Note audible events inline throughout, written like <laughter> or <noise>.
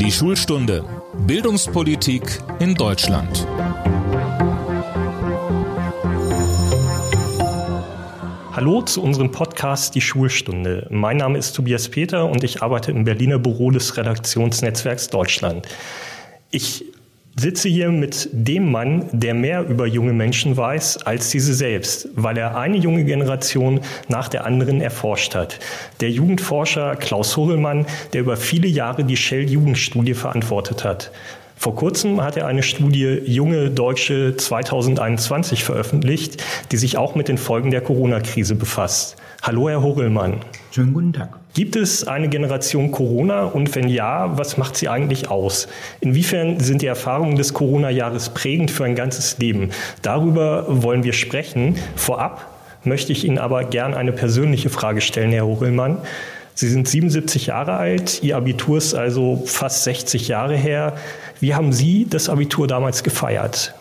Die Schulstunde Bildungspolitik in Deutschland. Hallo zu unserem Podcast Die Schulstunde. Mein Name ist Tobias Peter und ich arbeite im Berliner Büro des Redaktionsnetzwerks Deutschland. Ich sitze hier mit dem Mann, der mehr über junge Menschen weiß als diese selbst, weil er eine junge Generation nach der anderen erforscht hat. Der Jugendforscher Klaus Horelmann, der über viele Jahre die Shell-Jugendstudie verantwortet hat. Vor kurzem hat er eine Studie Junge Deutsche 2021 veröffentlicht, die sich auch mit den Folgen der Corona-Krise befasst. Hallo, Herr Horelmann. Schönen guten Tag. Gibt es eine Generation Corona und wenn ja, was macht sie eigentlich aus? Inwiefern sind die Erfahrungen des Corona-Jahres prägend für ein ganzes Leben? Darüber wollen wir sprechen. Vorab möchte ich Ihnen aber gern eine persönliche Frage stellen, Herr Horelmann. Sie sind 77 Jahre alt, Ihr Abitur ist also fast 60 Jahre her. Wie haben Sie das Abitur damals gefeiert?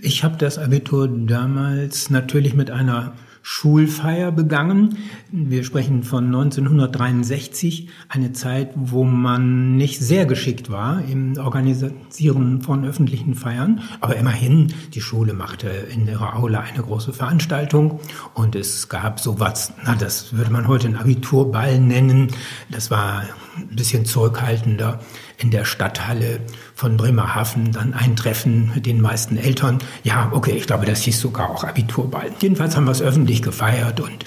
Ich habe das Abitur damals natürlich mit einer Schulfeier begangen. Wir sprechen von 1963, eine Zeit, wo man nicht sehr geschickt war im Organisieren von öffentlichen Feiern. Aber immerhin, die Schule machte in ihrer Aula eine große Veranstaltung und es gab sowas, na, das würde man heute ein Abiturball nennen. Das war ein bisschen zurückhaltender in der Stadthalle von Bremerhaven dann ein Treffen mit den meisten Eltern. Ja, okay, ich glaube, das hieß sogar auch Abiturball. Jedenfalls haben wir es öffentlich gefeiert und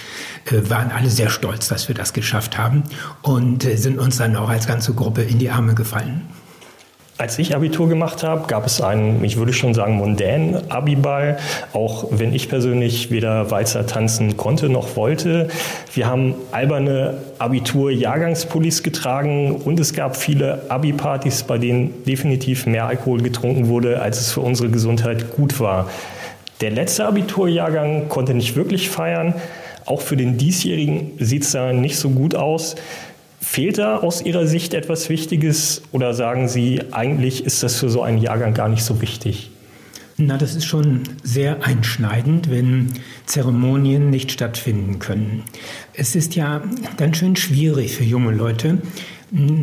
äh, waren alle sehr stolz, dass wir das geschafft haben und äh, sind uns dann auch als ganze Gruppe in die Arme gefallen. Als ich Abitur gemacht habe, gab es einen, ich würde schon sagen, mondänen Abiball, auch wenn ich persönlich weder Walzer tanzen konnte noch wollte. Wir haben alberne Abitur-Jahrgangspullis getragen und es gab viele Abi-Partys, bei denen definitiv mehr Alkohol getrunken wurde, als es für unsere Gesundheit gut war. Der letzte Abiturjahrgang konnte nicht wirklich feiern. Auch für den diesjährigen sieht es da nicht so gut aus. Fehlt da aus Ihrer Sicht etwas Wichtiges oder sagen Sie, eigentlich ist das für so einen Jahrgang gar nicht so wichtig? Na, das ist schon sehr einschneidend, wenn Zeremonien nicht stattfinden können. Es ist ja ganz schön schwierig für junge Leute,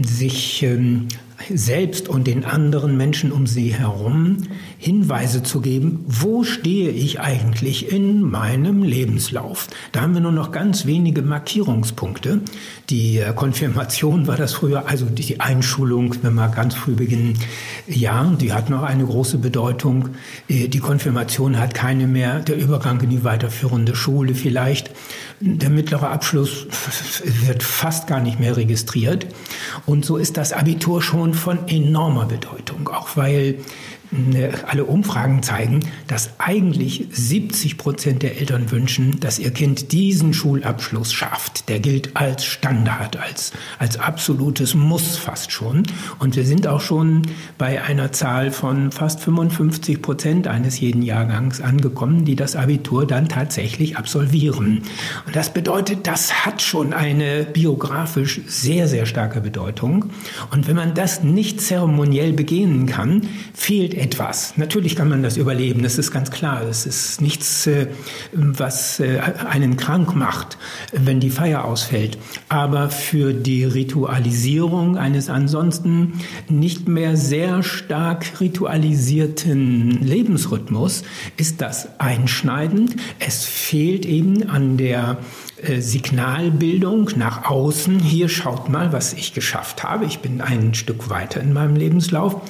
sich ähm, selbst und den anderen Menschen um sie herum Hinweise zu geben, wo stehe ich eigentlich in meinem Lebenslauf. Da haben wir nur noch ganz wenige Markierungspunkte. Die äh, Konfirmation war das früher, also die Einschulung, wenn wir ganz früh beginnen, ja, die hat noch eine große Bedeutung. Äh, die Konfirmation hat keine mehr, der Übergang in die weiterführende Schule vielleicht. Der mittlere Abschluss wird fast gar nicht mehr registriert. Und so ist das Abitur schon von enormer Bedeutung, auch weil alle Umfragen zeigen, dass eigentlich 70 Prozent der Eltern wünschen, dass ihr Kind diesen Schulabschluss schafft. Der gilt als Standard, als, als absolutes Muss fast schon. Und wir sind auch schon bei einer Zahl von fast 55 Prozent eines jeden Jahrgangs angekommen, die das Abitur dann tatsächlich absolvieren. Und das bedeutet, das hat schon eine biografisch sehr, sehr starke Bedeutung. Und wenn man das nicht zeremoniell begehen kann, fehlt etwas. Natürlich kann man das überleben, das ist ganz klar. Es ist nichts, äh, was äh, einen krank macht, wenn die Feier ausfällt. Aber für die Ritualisierung eines ansonsten nicht mehr sehr stark ritualisierten Lebensrhythmus ist das einschneidend. Es fehlt eben an der äh, Signalbildung nach außen. Hier schaut mal, was ich geschafft habe. Ich bin ein Stück weiter in meinem Lebenslauf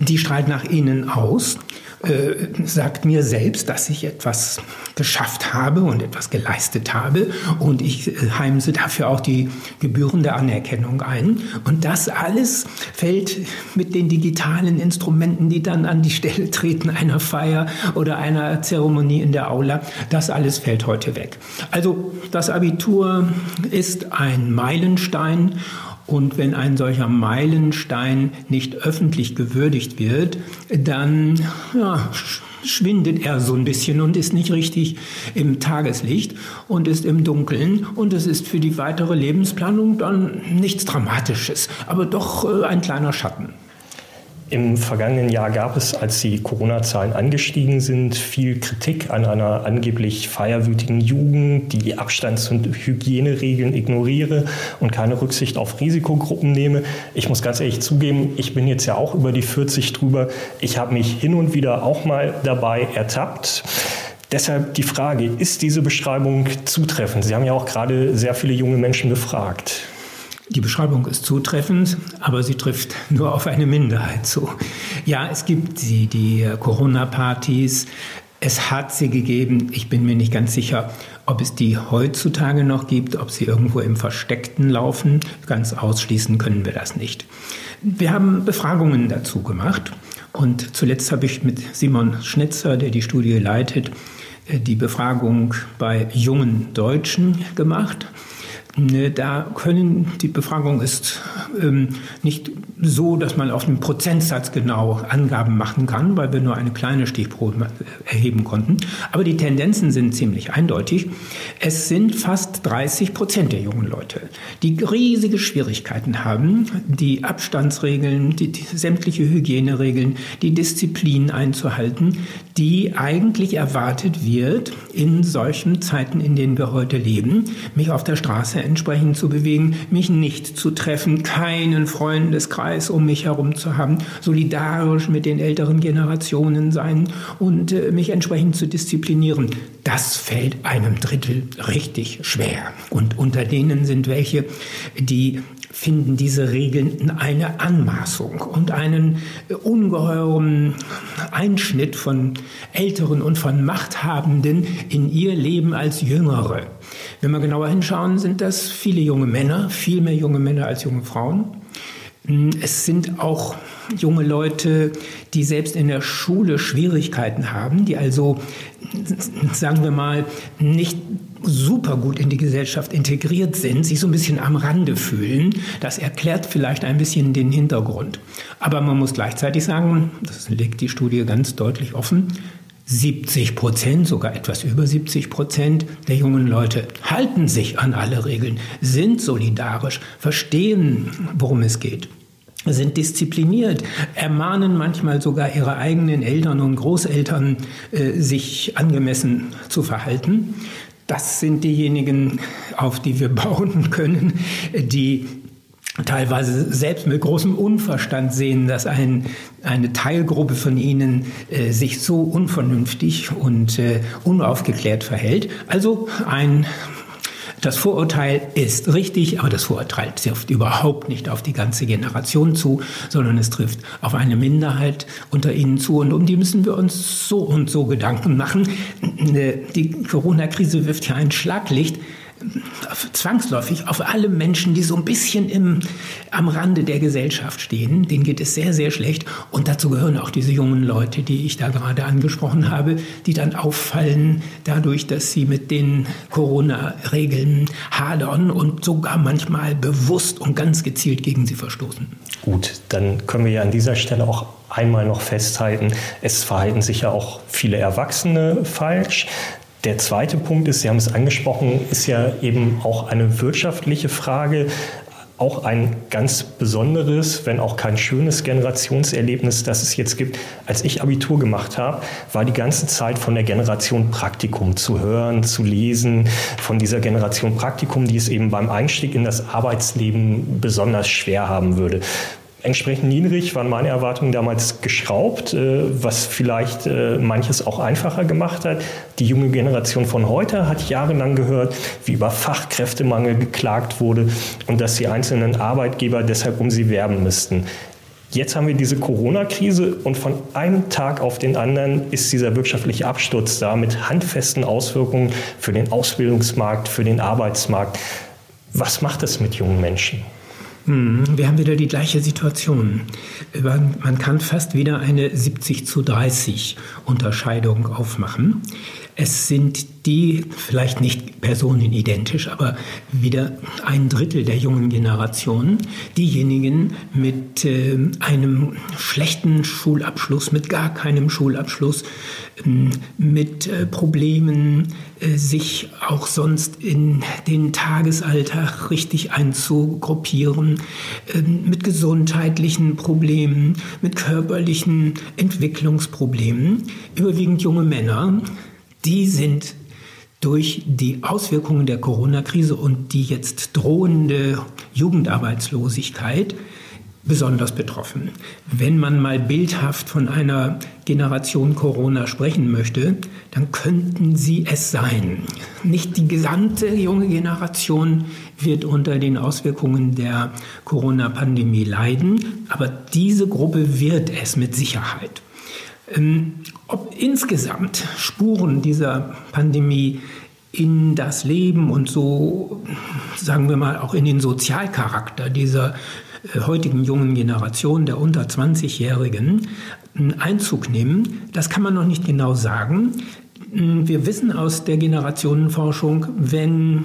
die strahlt nach innen aus, äh, sagt mir selbst, dass ich etwas geschafft habe und etwas geleistet habe und ich äh, heimse dafür auch die gebührende Anerkennung ein. Und das alles fällt mit den digitalen Instrumenten, die dann an die Stelle treten einer Feier oder einer Zeremonie in der Aula, das alles fällt heute weg. Also das Abitur ist ein Meilenstein und wenn ein solcher Meilenstein nicht öffentlich gewürdigt wird, dann ja, schwindet er so ein bisschen und ist nicht richtig im Tageslicht und ist im Dunkeln. Und es ist für die weitere Lebensplanung dann nichts Dramatisches, aber doch äh, ein kleiner Schatten. Im vergangenen Jahr gab es, als die Corona-Zahlen angestiegen sind, viel Kritik an einer angeblich feierwütigen Jugend, die Abstands- und Hygieneregeln ignoriere und keine Rücksicht auf Risikogruppen nehme. Ich muss ganz ehrlich zugeben, ich bin jetzt ja auch über die 40 drüber. Ich habe mich hin und wieder auch mal dabei ertappt. Deshalb die Frage, ist diese Beschreibung zutreffend? Sie haben ja auch gerade sehr viele junge Menschen befragt. Die Beschreibung ist zutreffend, aber sie trifft <laughs> nur auf eine Minderheit zu. Ja, es gibt die, die Corona-Partys. Es hat sie gegeben. Ich bin mir nicht ganz sicher, ob es die heutzutage noch gibt, ob sie irgendwo im Versteckten laufen. Ganz ausschließen können wir das nicht. Wir haben Befragungen dazu gemacht. Und zuletzt habe ich mit Simon Schnitzer, der die Studie leitet, die Befragung bei jungen Deutschen gemacht. Ne, da können, die Befragung ist ähm, nicht so, dass man auf einen Prozentsatz genau Angaben machen kann, weil wir nur eine kleine Stichprobe erheben konnten. Aber die Tendenzen sind ziemlich eindeutig. Es sind fast 30 Prozent der jungen Leute, die riesige Schwierigkeiten haben, die Abstandsregeln, die, die sämtliche Hygieneregeln, die Disziplin einzuhalten, die eigentlich erwartet wird in solchen Zeiten, in denen wir heute leben, mich auf der Straße entsprechend zu bewegen, mich nicht zu treffen, keinen Freundeskreis um mich herum zu haben, solidarisch mit den älteren Generationen sein und äh, mich entsprechend zu disziplinieren. Das fällt einem Drittel richtig schwer. Und unter denen sind welche, die finden diese Regeln eine Anmaßung und einen ungeheuren Einschnitt von Älteren und von Machthabenden in ihr Leben als Jüngere. Wenn wir genauer hinschauen, sind das viele junge Männer, viel mehr junge Männer als junge Frauen. Es sind auch junge Leute, die selbst in der Schule Schwierigkeiten haben, die also, sagen wir mal, nicht super gut in die Gesellschaft integriert sind, sich so ein bisschen am Rande fühlen. Das erklärt vielleicht ein bisschen den Hintergrund. Aber man muss gleichzeitig sagen, das legt die Studie ganz deutlich offen, 70 Prozent, sogar etwas über 70 Prozent der jungen Leute halten sich an alle Regeln, sind solidarisch, verstehen, worum es geht sind diszipliniert, ermahnen manchmal sogar ihre eigenen Eltern und Großeltern, äh, sich angemessen zu verhalten. Das sind diejenigen, auf die wir <laughs> bauen können, die teilweise selbst mit großem Unverstand sehen, dass ein, eine Teilgruppe von ihnen äh, sich so unvernünftig und äh, unaufgeklärt verhält. Also ein das Vorurteil ist richtig, aber das Vorurteil trifft überhaupt nicht auf die ganze Generation zu, sondern es trifft auf eine Minderheit unter ihnen zu. Und um die müssen wir uns so und so Gedanken machen. Die Corona-Krise wirft ja ein Schlaglicht zwangsläufig auf alle Menschen, die so ein bisschen im, am Rande der Gesellschaft stehen. Denen geht es sehr, sehr schlecht. Und dazu gehören auch diese jungen Leute, die ich da gerade angesprochen habe, die dann auffallen dadurch, dass sie mit den Corona-Regeln hadern und sogar manchmal bewusst und ganz gezielt gegen sie verstoßen. Gut, dann können wir ja an dieser Stelle auch einmal noch festhalten, es verhalten sich ja auch viele Erwachsene falsch. Der zweite Punkt ist, Sie haben es angesprochen, ist ja eben auch eine wirtschaftliche Frage auch ein ganz besonderes, wenn auch kein schönes Generationserlebnis, das es jetzt gibt. Als ich Abitur gemacht habe, war die ganze Zeit von der Generation Praktikum zu hören, zu lesen, von dieser Generation Praktikum, die es eben beim Einstieg in das Arbeitsleben besonders schwer haben würde. Entsprechend niedrig waren meine Erwartungen damals geschraubt, äh, was vielleicht äh, manches auch einfacher gemacht hat. Die junge Generation von heute hat jahrelang gehört, wie über Fachkräftemangel geklagt wurde und dass die einzelnen Arbeitgeber deshalb um sie werben müssten. Jetzt haben wir diese Corona-Krise und von einem Tag auf den anderen ist dieser wirtschaftliche Absturz da mit handfesten Auswirkungen für den Ausbildungsmarkt, für den Arbeitsmarkt. Was macht es mit jungen Menschen? Hm, wir haben wieder die gleiche Situation. Man kann fast wieder eine 70 zu 30 Unterscheidung aufmachen. Es sind die, vielleicht nicht personenidentisch, aber wieder ein Drittel der jungen Generation, diejenigen mit äh, einem schlechten Schulabschluss, mit gar keinem Schulabschluss, äh, mit äh, Problemen, äh, sich auch sonst in den Tagesalltag richtig einzugruppieren, ähm, mit gesundheitlichen Problemen, mit körperlichen Entwicklungsproblemen, überwiegend junge Männer, die sind durch die Auswirkungen der Corona-Krise und die jetzt drohende Jugendarbeitslosigkeit besonders betroffen. Wenn man mal bildhaft von einer Generation Corona sprechen möchte, dann könnten sie es sein. Nicht die gesamte junge Generation wird unter den Auswirkungen der Corona-Pandemie leiden, aber diese Gruppe wird es mit Sicherheit. Ähm, ob insgesamt Spuren dieser Pandemie in das Leben und so, sagen wir mal, auch in den Sozialcharakter dieser äh, heutigen jungen Generation, der unter 20-Jährigen, Einzug nehmen, das kann man noch nicht genau sagen. Wir wissen aus der Generationenforschung, wenn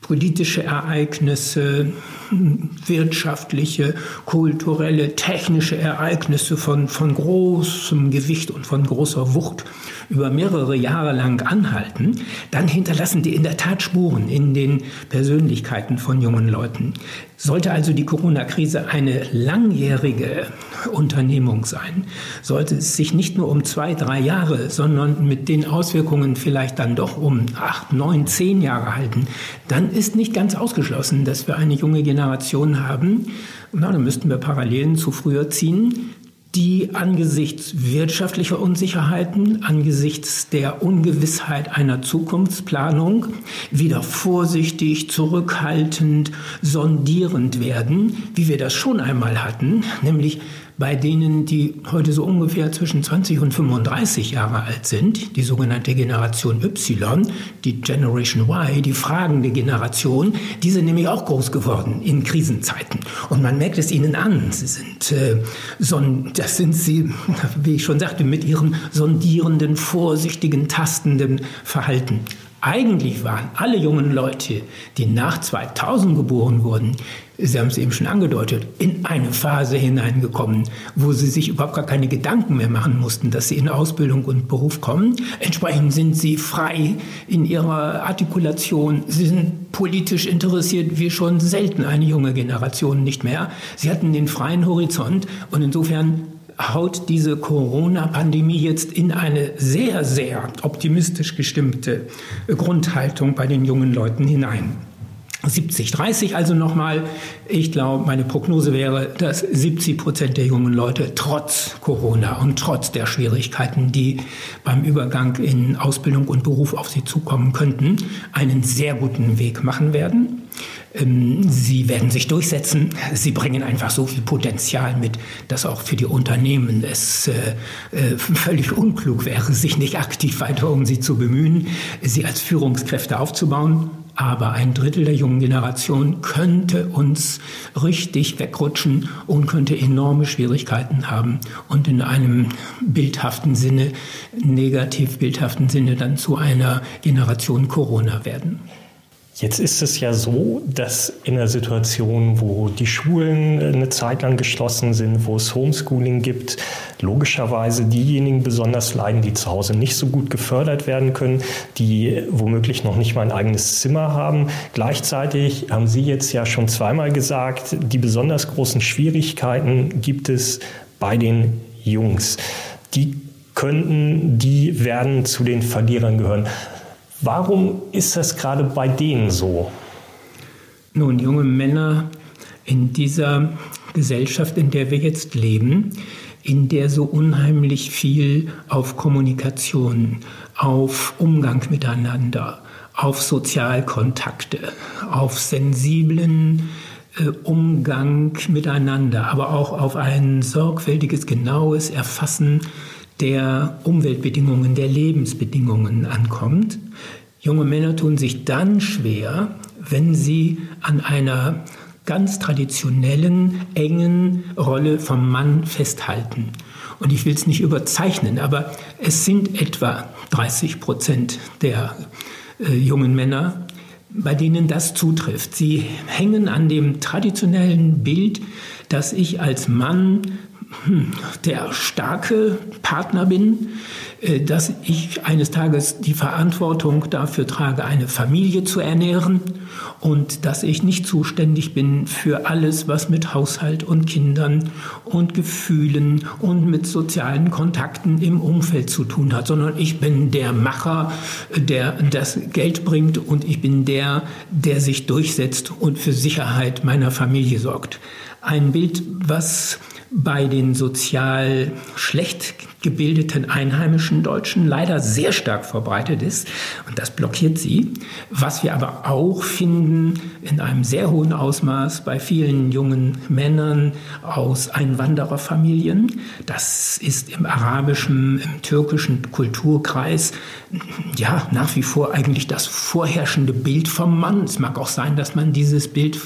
politische Ereignisse, wirtschaftliche, kulturelle, technische Ereignisse von, von großem Gewicht und von großer Wucht über mehrere Jahre lang anhalten, dann hinterlassen die in der Tat Spuren in den Persönlichkeiten von jungen Leuten. Sollte also die Corona-Krise eine langjährige Unternehmung sein, sollte es sich nicht nur um zwei, drei Jahre, sondern mit den Auswirkungen vielleicht dann doch um acht, neun, zehn Jahre halten, dann ist nicht ganz ausgeschlossen, dass wir eine junge Generation haben. Na, dann müssten wir Parallelen zu früher ziehen, die angesichts wirtschaftlicher Unsicherheiten, angesichts der Ungewissheit einer Zukunftsplanung wieder vorsichtig, zurückhaltend, sondierend werden, wie wir das schon einmal hatten, nämlich bei denen, die heute so ungefähr zwischen 20 und 35 Jahre alt sind, die sogenannte Generation Y, die Generation Y, die fragende Generation, die sind nämlich auch groß geworden in Krisenzeiten. Und man merkt es ihnen an. Sie sind, äh, so, das sind sie, <laughs> wie ich schon sagte, mit ihrem sondierenden, vorsichtigen, tastenden Verhalten. Eigentlich waren alle jungen Leute, die nach 2000 geboren wurden, Sie haben es eben schon angedeutet, in eine Phase hineingekommen, wo sie sich überhaupt gar keine Gedanken mehr machen mussten, dass sie in Ausbildung und Beruf kommen. Entsprechend sind sie frei in ihrer Artikulation. Sie sind politisch interessiert wie schon selten eine junge Generation nicht mehr. Sie hatten den freien Horizont und insofern haut diese Corona-Pandemie jetzt in eine sehr, sehr optimistisch gestimmte Grundhaltung bei den jungen Leuten hinein. 70, 30 also nochmal. Ich glaube, meine Prognose wäre, dass 70 Prozent der jungen Leute trotz Corona und trotz der Schwierigkeiten, die beim Übergang in Ausbildung und Beruf auf sie zukommen könnten, einen sehr guten Weg machen werden. Ähm, sie werden sich durchsetzen. Sie bringen einfach so viel Potenzial mit, dass auch für die Unternehmen es äh, äh, völlig unklug wäre, sich nicht aktiv weiter um sie zu bemühen, sie als Führungskräfte aufzubauen. Aber ein Drittel der jungen Generation könnte uns richtig wegrutschen und könnte enorme Schwierigkeiten haben und in einem bildhaften Sinne, negativ bildhaften Sinne dann zu einer Generation Corona werden. Jetzt ist es ja so, dass in einer Situation, wo die Schulen eine Zeit lang geschlossen sind, wo es Homeschooling gibt, logischerweise diejenigen besonders leiden, die zu Hause nicht so gut gefördert werden können, die womöglich noch nicht mal ein eigenes Zimmer haben. Gleichzeitig haben Sie jetzt ja schon zweimal gesagt, die besonders großen Schwierigkeiten gibt es bei den Jungs. Die könnten, die werden zu den Verlierern gehören. Warum ist das gerade bei denen so? Nun, junge Männer in dieser Gesellschaft, in der wir jetzt leben, in der so unheimlich viel auf Kommunikation, auf Umgang miteinander, auf Sozialkontakte, auf sensiblen äh, Umgang miteinander, aber auch auf ein sorgfältiges, genaues Erfassen der Umweltbedingungen, der Lebensbedingungen ankommt. Junge Männer tun sich dann schwer, wenn sie an einer ganz traditionellen, engen Rolle vom Mann festhalten Und ich will es nicht überzeichnen, aber es sind etwa 30 Prozent der äh, jungen Männer, bei denen das zutrifft. Sie hängen an dem traditionellen Bild, dass ich als Mann der starke Partner bin, äh, dass ich eines Tages die Verantwortung dafür trage, eine Familie zu ernähren und dass ich nicht zuständig bin für alles, was mit Haushalt und Kindern und Gefühlen und mit sozialen Kontakten im Umfeld zu tun hat, sondern ich bin der Macher, der das Geld bringt und ich bin der, der sich durchsetzt und für Sicherheit meiner Familie sorgt. Ein Bild, was bei den sozial schlecht gebildeten einheimischen Deutschen leider sehr stark verbreitet ist. Und das blockiert sie. Was wir aber auch finden in einem sehr hohen Ausmaß bei vielen jungen Männern aus Einwandererfamilien. Das ist im arabischen, im türkischen Kulturkreis ja nach wie vor eigentlich das vorherrschende Bild vom Mann. Es mag auch sein, dass man dieses Bild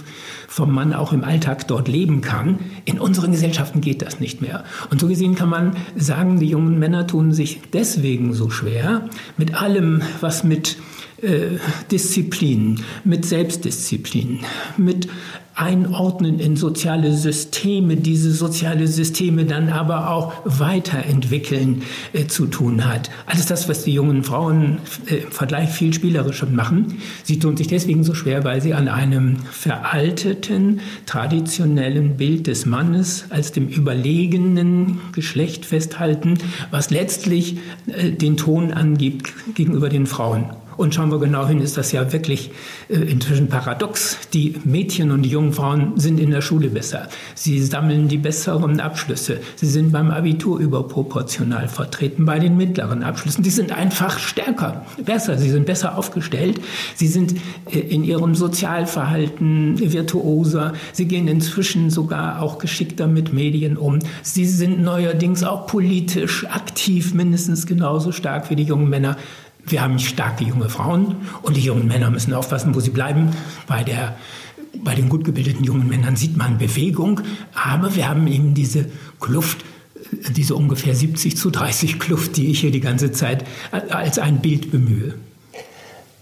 vom Mann auch im Alltag dort leben kann. In unseren Gesellschaften geht das nicht mehr. Und so gesehen kann man sagen, die jungen Männer tun sich deswegen so schwer mit allem, was mit äh, Disziplin, mit Selbstdisziplin, mit Einordnen in soziale Systeme, diese soziale Systeme dann aber auch weiterentwickeln äh, zu tun hat. Alles das, was die jungen Frauen äh, im Vergleich viel spielerischer machen. Sie tun sich deswegen so schwer, weil sie an einem veralteten, traditionellen Bild des Mannes als dem überlegenen Geschlecht festhalten, was letztlich äh, den Ton angibt gegenüber den Frauen. Und schauen wir genau hin, ist das ja wirklich äh, inzwischen paradox. Die Mädchen und die jungen Frauen sind in der Schule besser. Sie sammeln die besseren Abschlüsse. Sie sind beim Abitur überproportional vertreten, bei den mittleren Abschlüssen. Sie sind einfach stärker, besser. Sie sind besser aufgestellt. Sie sind äh, in ihrem Sozialverhalten virtuoser. Sie gehen inzwischen sogar auch geschickter mit Medien um. Sie sind neuerdings auch politisch aktiv, mindestens genauso stark wie die jungen Männer. Wir haben starke junge Frauen und die jungen Männer müssen aufpassen, wo sie bleiben. Bei, der, bei den gut gebildeten jungen Männern sieht man Bewegung, aber wir haben eben diese Kluft, diese ungefähr 70 zu 30 Kluft, die ich hier die ganze Zeit als ein Bild bemühe.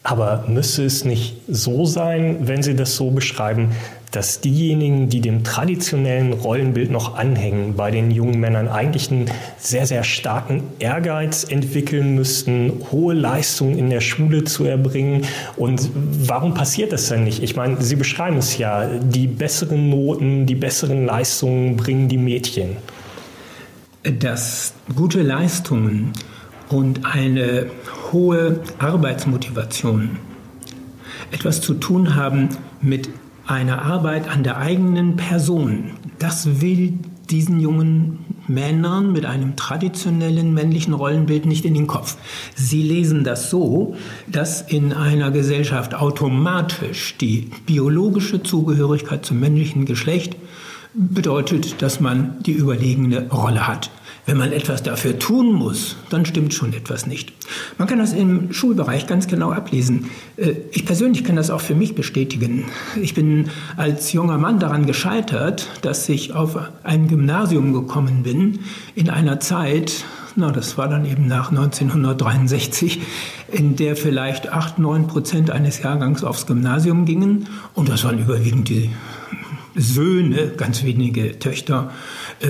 Aber müsste es nicht so sein, wenn Sie das so beschreiben, dass diejenigen, die dem traditionellen Rollenbild noch anhängen, bei den jungen Männern eigentlich einen sehr, sehr starken Ehrgeiz entwickeln müssten, hohe Leistungen in der Schule zu erbringen. Und warum passiert das denn nicht? Ich meine, Sie beschreiben es ja, die besseren Noten, die besseren Leistungen bringen die Mädchen. Dass gute Leistungen und eine hohe Arbeitsmotivation etwas zu tun haben mit eine Arbeit an der eigenen Person, das will diesen jungen Männern mit einem traditionellen männlichen Rollenbild nicht in den Kopf. Sie lesen das so, dass in einer Gesellschaft automatisch die biologische Zugehörigkeit zum männlichen Geschlecht bedeutet, dass man die überlegene Rolle hat. Wenn man etwas dafür tun muss, dann stimmt schon etwas nicht. Man kann das im Schulbereich ganz genau ablesen. Äh, ich persönlich kann das auch für mich bestätigen. Ich bin als junger Mann daran gescheitert, dass ich auf ein Gymnasium gekommen bin in einer Zeit, na, das war dann eben nach 1963, in der vielleicht acht, neun Prozent eines Jahrgangs aufs Gymnasium gingen. Und das waren überwiegend die Söhne, ganz wenige Töchter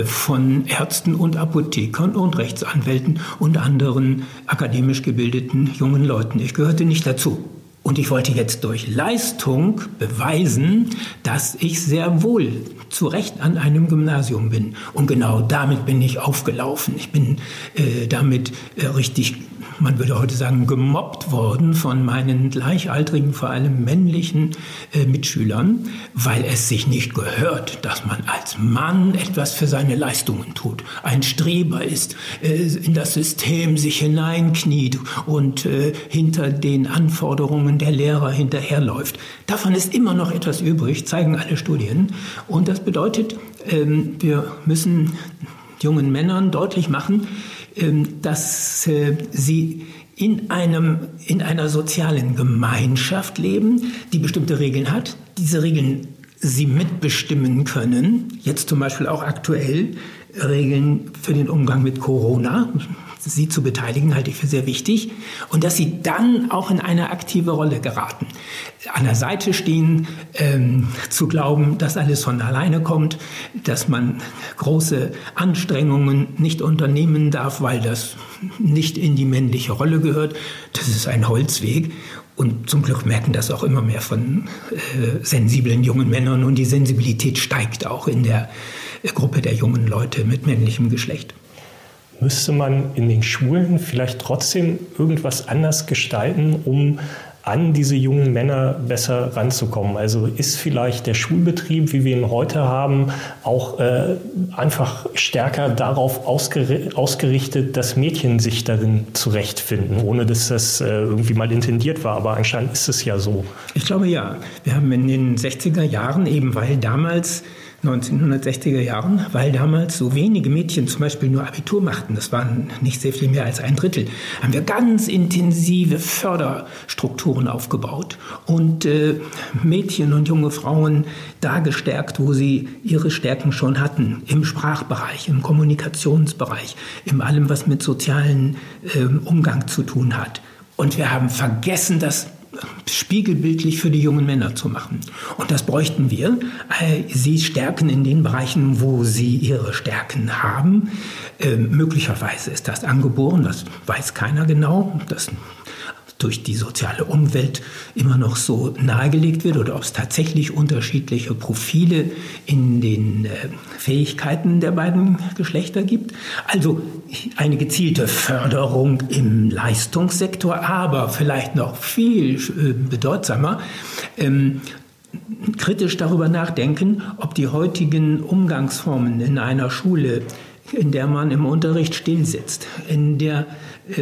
von Ärzten und Apothekern und Rechtsanwälten und anderen akademisch gebildeten jungen Leuten. Ich gehörte nicht dazu. Und ich wollte jetzt durch Leistung beweisen, dass ich sehr wohl zu Recht an einem Gymnasium bin. Und genau damit bin ich aufgelaufen. Ich bin äh, damit äh, richtig man würde heute sagen, gemobbt worden von meinen gleichaltrigen, vor allem männlichen äh, Mitschülern, weil es sich nicht gehört, dass man als Mann etwas für seine Leistungen tut, ein Streber ist, äh, in das System sich hineinkniet und äh, hinter den Anforderungen der Lehrer hinterherläuft. Davon ist immer noch etwas übrig, zeigen alle Studien. Und das bedeutet, ähm, wir müssen jungen Männern deutlich machen, dass äh, sie in, einem, in einer sozialen Gemeinschaft leben, die bestimmte Regeln hat. Diese Regeln sie mitbestimmen können. Jetzt zum Beispiel auch aktuell Regeln für den Umgang mit Corona. Sie zu beteiligen, halte ich für sehr wichtig. Und dass sie dann auch in eine aktive Rolle geraten. An der Seite stehen, ähm, zu glauben, dass alles von alleine kommt, dass man große Anstrengungen nicht unternehmen darf, weil das nicht in die männliche Rolle gehört. Das ist ein Holzweg. Und zum Glück merken das auch immer mehr von äh, sensiblen jungen Männern und die Sensibilität steigt auch in der Gruppe der jungen Leute mit männlichem Geschlecht. Müsste man in den Schulen vielleicht trotzdem irgendwas anders gestalten, um an diese jungen Männer besser ranzukommen. Also ist vielleicht der Schulbetrieb, wie wir ihn heute haben, auch äh, einfach stärker darauf ausgerichtet, dass Mädchen sich darin zurechtfinden, ohne dass das äh, irgendwie mal intendiert war. Aber anscheinend ist es ja so. Ich glaube ja. Wir haben in den 60er Jahren eben, weil damals 1960er Jahren, weil damals so wenige Mädchen zum Beispiel nur Abitur machten, das waren nicht sehr viel mehr als ein Drittel, haben wir ganz intensive Förderstrukturen aufgebaut und äh, Mädchen und junge Frauen da gestärkt, wo sie ihre Stärken schon hatten, im Sprachbereich, im Kommunikationsbereich, in allem, was mit sozialen äh, Umgang zu tun hat. Und wir haben vergessen, dass spiegelbildlich für die jungen Männer zu machen. Und das bräuchten wir. Äh, sie stärken in den Bereichen, wo sie ihre Stärken haben. Ähm, möglicherweise ist das angeboren, das weiß keiner genau. Das durch die soziale Umwelt immer noch so nahegelegt wird oder ob es tatsächlich unterschiedliche Profile in den äh, Fähigkeiten der beiden Geschlechter gibt. Also eine gezielte Förderung im Leistungssektor, aber vielleicht noch viel äh, bedeutsamer, ähm, kritisch darüber nachdenken, ob die heutigen Umgangsformen in einer Schule in der man im Unterricht stillsitzt, in der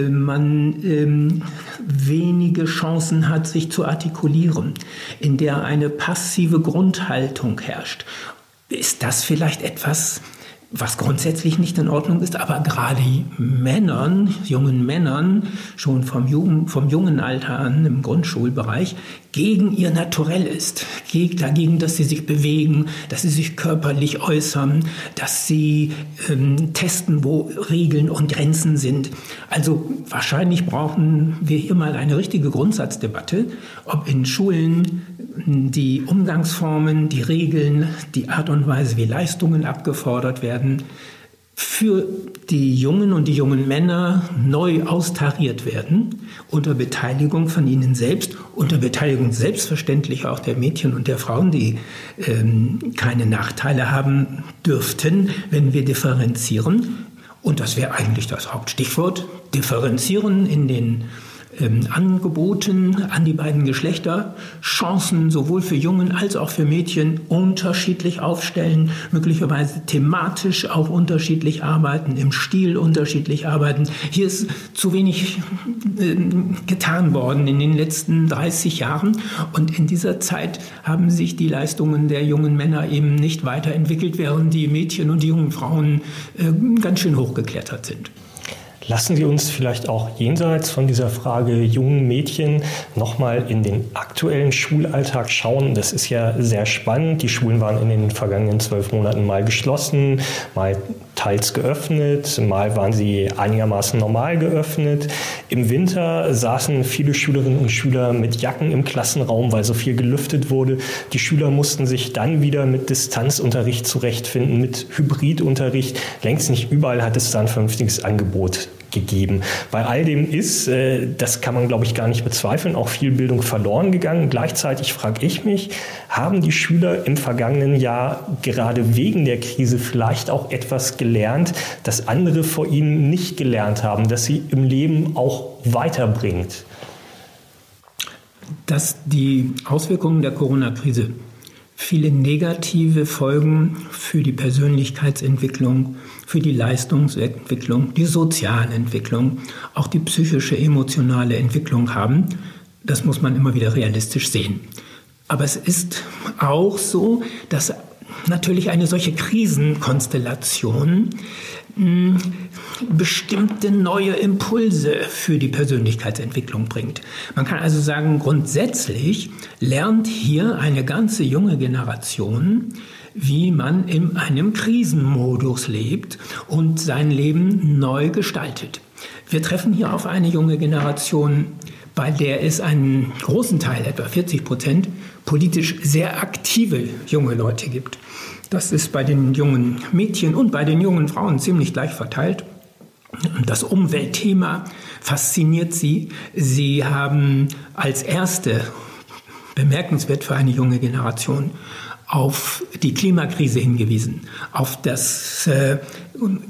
man ähm, wenige Chancen hat, sich zu artikulieren, in der eine passive Grundhaltung herrscht. Ist das vielleicht etwas, was grundsätzlich nicht in Ordnung ist, aber gerade Männern, jungen Männern, schon vom, Jugend, vom jungen Alter an im Grundschulbereich, gegen ihr Naturell ist. Dagegen, dass sie sich bewegen, dass sie sich körperlich äußern, dass sie ähm, testen, wo Regeln und Grenzen sind. Also wahrscheinlich brauchen wir hier mal eine richtige Grundsatzdebatte, ob in Schulen die Umgangsformen, die Regeln, die Art und Weise, wie Leistungen abgefordert werden, für die Jungen und die jungen Männer neu austariert werden, unter Beteiligung von ihnen selbst, unter Beteiligung selbstverständlich auch der Mädchen und der Frauen, die ähm, keine Nachteile haben dürften, wenn wir differenzieren. Und das wäre eigentlich das Hauptstichwort, differenzieren in den ähm, Angeboten an die beiden Geschlechter, Chancen sowohl für Jungen als auch für Mädchen unterschiedlich aufstellen, möglicherweise thematisch auch unterschiedlich arbeiten, im Stil unterschiedlich arbeiten. Hier ist zu wenig äh, getan worden in den letzten 30 Jahren und in dieser Zeit haben sich die Leistungen der jungen Männer eben nicht weiterentwickelt, während die Mädchen und die jungen Frauen äh, ganz schön hochgeklettert sind. Lassen Sie uns vielleicht auch jenseits von dieser Frage jungen Mädchen nochmal in den aktuellen Schulalltag schauen. Das ist ja sehr spannend. Die Schulen waren in den vergangenen zwölf Monaten mal geschlossen, mal teils geöffnet, mal waren sie einigermaßen normal geöffnet. Im Winter saßen viele Schülerinnen und Schüler mit Jacken im Klassenraum, weil so viel gelüftet wurde. Die Schüler mussten sich dann wieder mit Distanzunterricht zurechtfinden, mit Hybridunterricht. Längst nicht überall hat es da ein vernünftiges Angebot gegeben. Bei all dem ist, äh, das kann man glaube ich gar nicht bezweifeln, auch viel Bildung verloren gegangen. Gleichzeitig frage ich mich, haben die Schüler im vergangenen Jahr gerade wegen der Krise vielleicht auch etwas gelernt, das andere vor ihnen nicht gelernt haben, das sie im Leben auch weiterbringt? Dass die Auswirkungen der Corona-Krise viele negative Folgen für die Persönlichkeitsentwicklung, für die Leistungsentwicklung, die Sozialentwicklung, auch die psychische, emotionale Entwicklung haben. Das muss man immer wieder realistisch sehen. Aber es ist auch so, dass natürlich eine solche Krisenkonstellation bestimmte neue Impulse für die Persönlichkeitsentwicklung bringt. Man kann also sagen, grundsätzlich lernt hier eine ganze junge Generation, wie man in einem Krisenmodus lebt und sein Leben neu gestaltet. Wir treffen hier auf eine junge Generation, bei der es einen großen Teil, etwa 40 Prozent, politisch sehr aktive junge Leute gibt. Das ist bei den jungen Mädchen und bei den jungen Frauen ziemlich gleich verteilt. Das Umweltthema fasziniert sie. Sie haben als erste, bemerkenswert für eine junge Generation, auf die Klimakrise hingewiesen, auf das äh,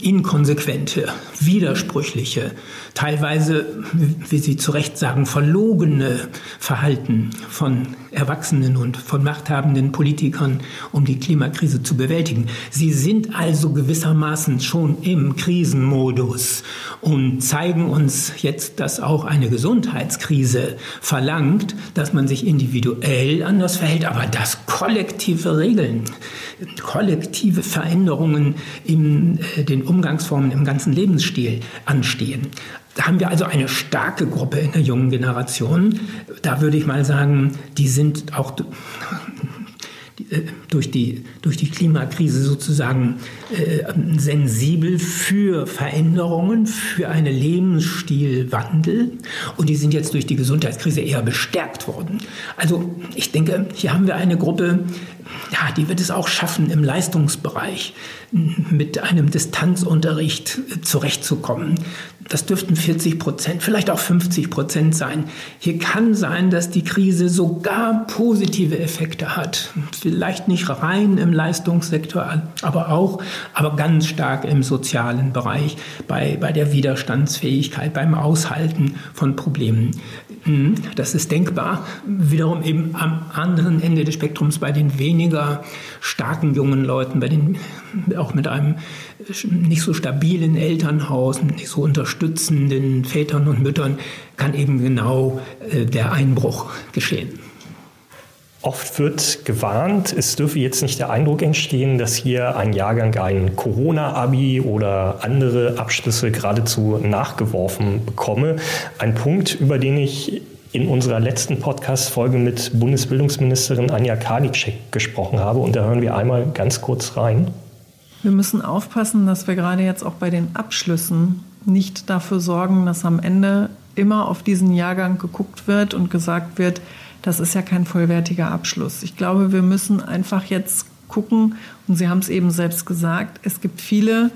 inkonsequente, widersprüchliche, teilweise, wie Sie zu Recht sagen, verlogene Verhalten von Erwachsenen und von machthabenden Politikern, um die Klimakrise zu bewältigen. Sie sind also gewissermaßen schon im Krisenmodus und zeigen uns jetzt, dass auch eine Gesundheitskrise verlangt, dass man sich individuell anders verhält, aber dass kollektive Regeln, kollektive Veränderungen in äh, den Umgangsformen im ganzen Lebensstil anstehen. Da haben wir also eine starke Gruppe in der jungen Generation. Da würde ich mal sagen, die sind auch durch die, durch die Klimakrise sozusagen äh, sensibel für Veränderungen, für einen Lebensstilwandel. Und die sind jetzt durch die Gesundheitskrise eher bestärkt worden. Also ich denke, hier haben wir eine Gruppe, ja, die wird es auch schaffen, im Leistungsbereich mit einem Distanzunterricht zurechtzukommen. Das dürften 40 Prozent, vielleicht auch 50 Prozent sein. Hier kann sein, dass die Krise sogar positive Effekte hat. Vielleicht nicht rein im Leistungssektor, aber auch, aber ganz stark im sozialen Bereich, bei, bei der Widerstandsfähigkeit, beim Aushalten von Problemen. Hm, das ist denkbar. Wiederum eben am anderen Ende des Spektrums bei den weniger starken jungen Leuten, bei den auch mit einem nicht so stabilen Elternhaus, nicht so unterstützenden Vätern und Müttern, kann eben genau äh, der Einbruch geschehen. Oft wird gewarnt, es dürfe jetzt nicht der Eindruck entstehen, dass hier ein Jahrgang ein Corona-Abi oder andere Abschlüsse geradezu nachgeworfen bekomme. Ein Punkt, über den ich in unserer letzten Podcast-Folge mit Bundesbildungsministerin Anja Karliczek gesprochen habe. Und da hören wir einmal ganz kurz rein. Wir müssen aufpassen, dass wir gerade jetzt auch bei den Abschlüssen nicht dafür sorgen, dass am Ende immer auf diesen Jahrgang geguckt wird und gesagt wird, das ist ja kein vollwertiger Abschluss. Ich glaube, wir müssen einfach jetzt gucken, und Sie haben es eben selbst gesagt, es gibt viele,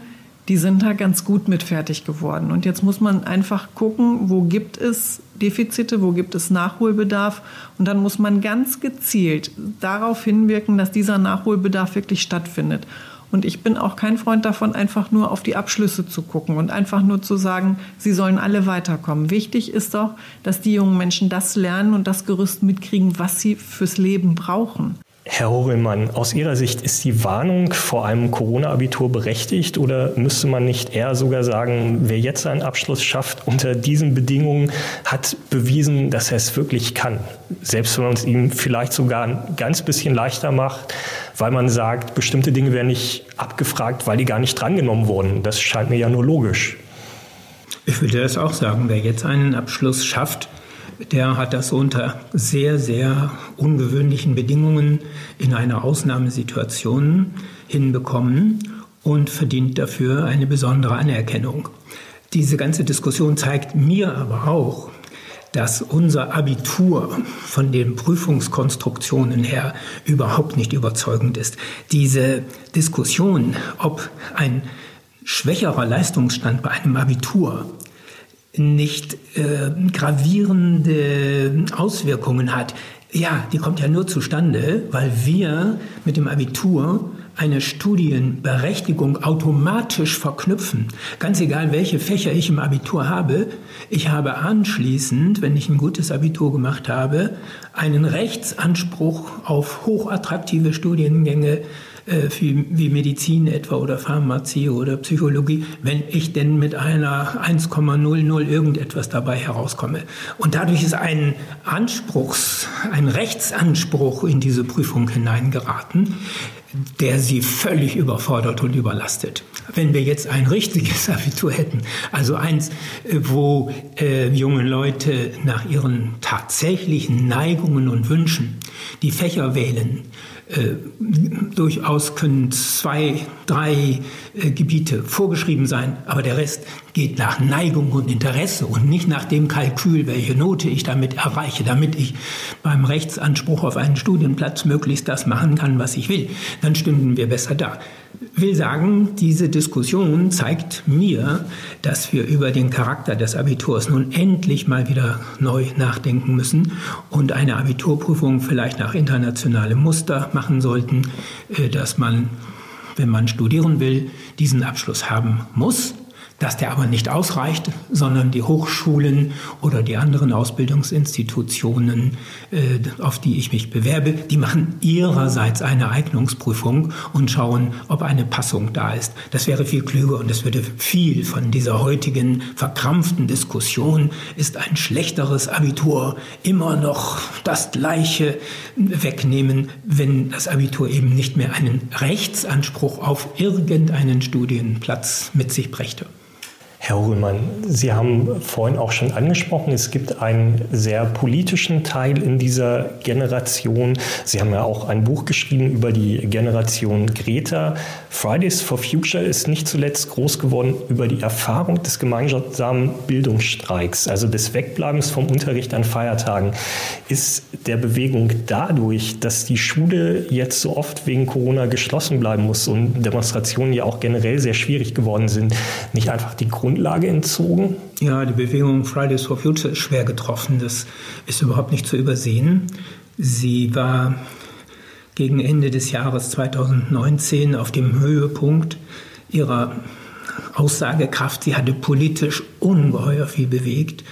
die sind da ganz gut mit fertig geworden. Und jetzt muss man einfach gucken, wo gibt es Defizite, wo gibt es Nachholbedarf. Und dann muss man ganz gezielt darauf hinwirken, dass dieser Nachholbedarf wirklich stattfindet. Und ich bin auch kein Freund davon, einfach nur auf die Abschlüsse zu gucken und einfach nur zu sagen, sie sollen alle weiterkommen. Wichtig ist doch, dass die jungen Menschen das lernen und das Gerüst mitkriegen, was sie fürs Leben brauchen. Herr Horelmann, aus Ihrer Sicht ist die Warnung vor einem Corona-Abitur berechtigt oder müsste man nicht eher sogar sagen, wer jetzt einen Abschluss schafft unter diesen Bedingungen, hat bewiesen, dass er es wirklich kann? Selbst wenn man es ihm vielleicht sogar ein ganz bisschen leichter macht, weil man sagt, bestimmte Dinge werden nicht abgefragt, weil die gar nicht drangenommen wurden. Das scheint mir ja nur logisch. Ich würde das auch sagen, wer jetzt einen Abschluss schafft, der hat das unter sehr, sehr ungewöhnlichen Bedingungen in einer Ausnahmesituation hinbekommen und verdient dafür eine besondere Anerkennung. Diese ganze Diskussion zeigt mir aber auch, dass unser Abitur von den Prüfungskonstruktionen her überhaupt nicht überzeugend ist. Diese Diskussion, ob ein schwächerer Leistungsstand bei einem Abitur nicht äh, gravierende Auswirkungen hat, ja, die kommt ja nur zustande, weil wir mit dem Abitur eine Studienberechtigung automatisch verknüpfen. Ganz egal, welche Fächer ich im Abitur habe, ich habe anschließend, wenn ich ein gutes Abitur gemacht habe, einen Rechtsanspruch auf hochattraktive Studiengänge äh, wie, wie Medizin etwa oder Pharmazie oder Psychologie, wenn ich denn mit einer 1,00 irgendetwas dabei herauskomme. Und dadurch ist ein Anspruchs, ein Rechtsanspruch in diese Prüfung hineingeraten, der sie völlig überfordert und überlastet. Wenn wir jetzt ein richtiges <laughs> Abitur hätten, also eins, äh, wo äh, junge Leute nach ihren tatsächlichen Neigungen und Wünschen die Fächer wählen, äh, durchaus können zwei, drei äh, Gebiete vorgeschrieben sein, aber der Rest geht nach Neigung und Interesse und nicht nach dem Kalkül, welche Note ich damit erreiche, damit ich beim Rechtsanspruch auf einen Studienplatz möglichst das machen kann, was ich will. Dann stünden wir besser da will sagen, diese Diskussion zeigt mir, dass wir über den Charakter des Abiturs nun endlich mal wieder neu nachdenken müssen und eine Abiturprüfung vielleicht nach internationalem Muster machen sollten, äh, dass man, wenn man studieren will, diesen Abschluss haben muss dass der aber nicht ausreicht, sondern die Hochschulen oder die anderen Ausbildungsinstitutionen, äh, auf die ich mich bewerbe, die machen ihrerseits eine Eignungsprüfung und schauen, ob eine Passung da ist. Das wäre viel klüger und es würde viel von dieser heutigen verkrampften Diskussion, ist ein schlechteres Abitur immer noch das gleiche wegnehmen, wenn das Abitur eben nicht mehr einen Rechtsanspruch auf irgendeinen Studienplatz mit sich brächte. Herr Hohlmann, Sie haben vorhin auch schon angesprochen, es gibt einen sehr politischen Teil in dieser Generation. Sie haben ja auch ein Buch geschrieben über die Generation Greta. Fridays for Future ist nicht zuletzt groß geworden über die Erfahrung des gemeinsamen Bildungsstreiks, also des Wegbleibens vom Unterricht an Feiertagen. Ist der Bewegung dadurch, dass die Schule jetzt so oft wegen Corona geschlossen bleiben muss und Demonstrationen ja auch generell sehr schwierig geworden sind, nicht einfach die Grund Grundlage entzogen? Ja, die Bewegung Fridays for Future ist schwer getroffen. Das ist überhaupt nicht zu übersehen. Sie war gegen Ende des Jahres 2019 auf dem Höhepunkt ihrer Aussagekraft. Sie hatte politisch ungeheuer viel bewegt.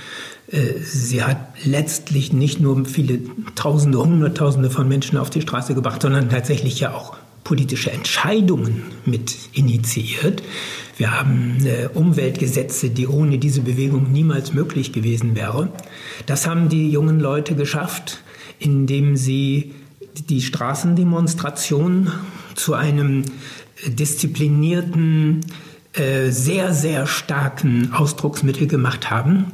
Äh, sie hat letztlich nicht nur viele Tausende, Hunderttausende von Menschen auf die Straße gebracht, sondern tatsächlich ja auch politische Entscheidungen mit initiiert. Wir haben äh, Umweltgesetze, die ohne diese Bewegung niemals möglich gewesen wären. Das haben die jungen Leute geschafft, indem sie die Straßendemonstration zu einem disziplinierten, äh, sehr, sehr starken Ausdrucksmittel gemacht haben.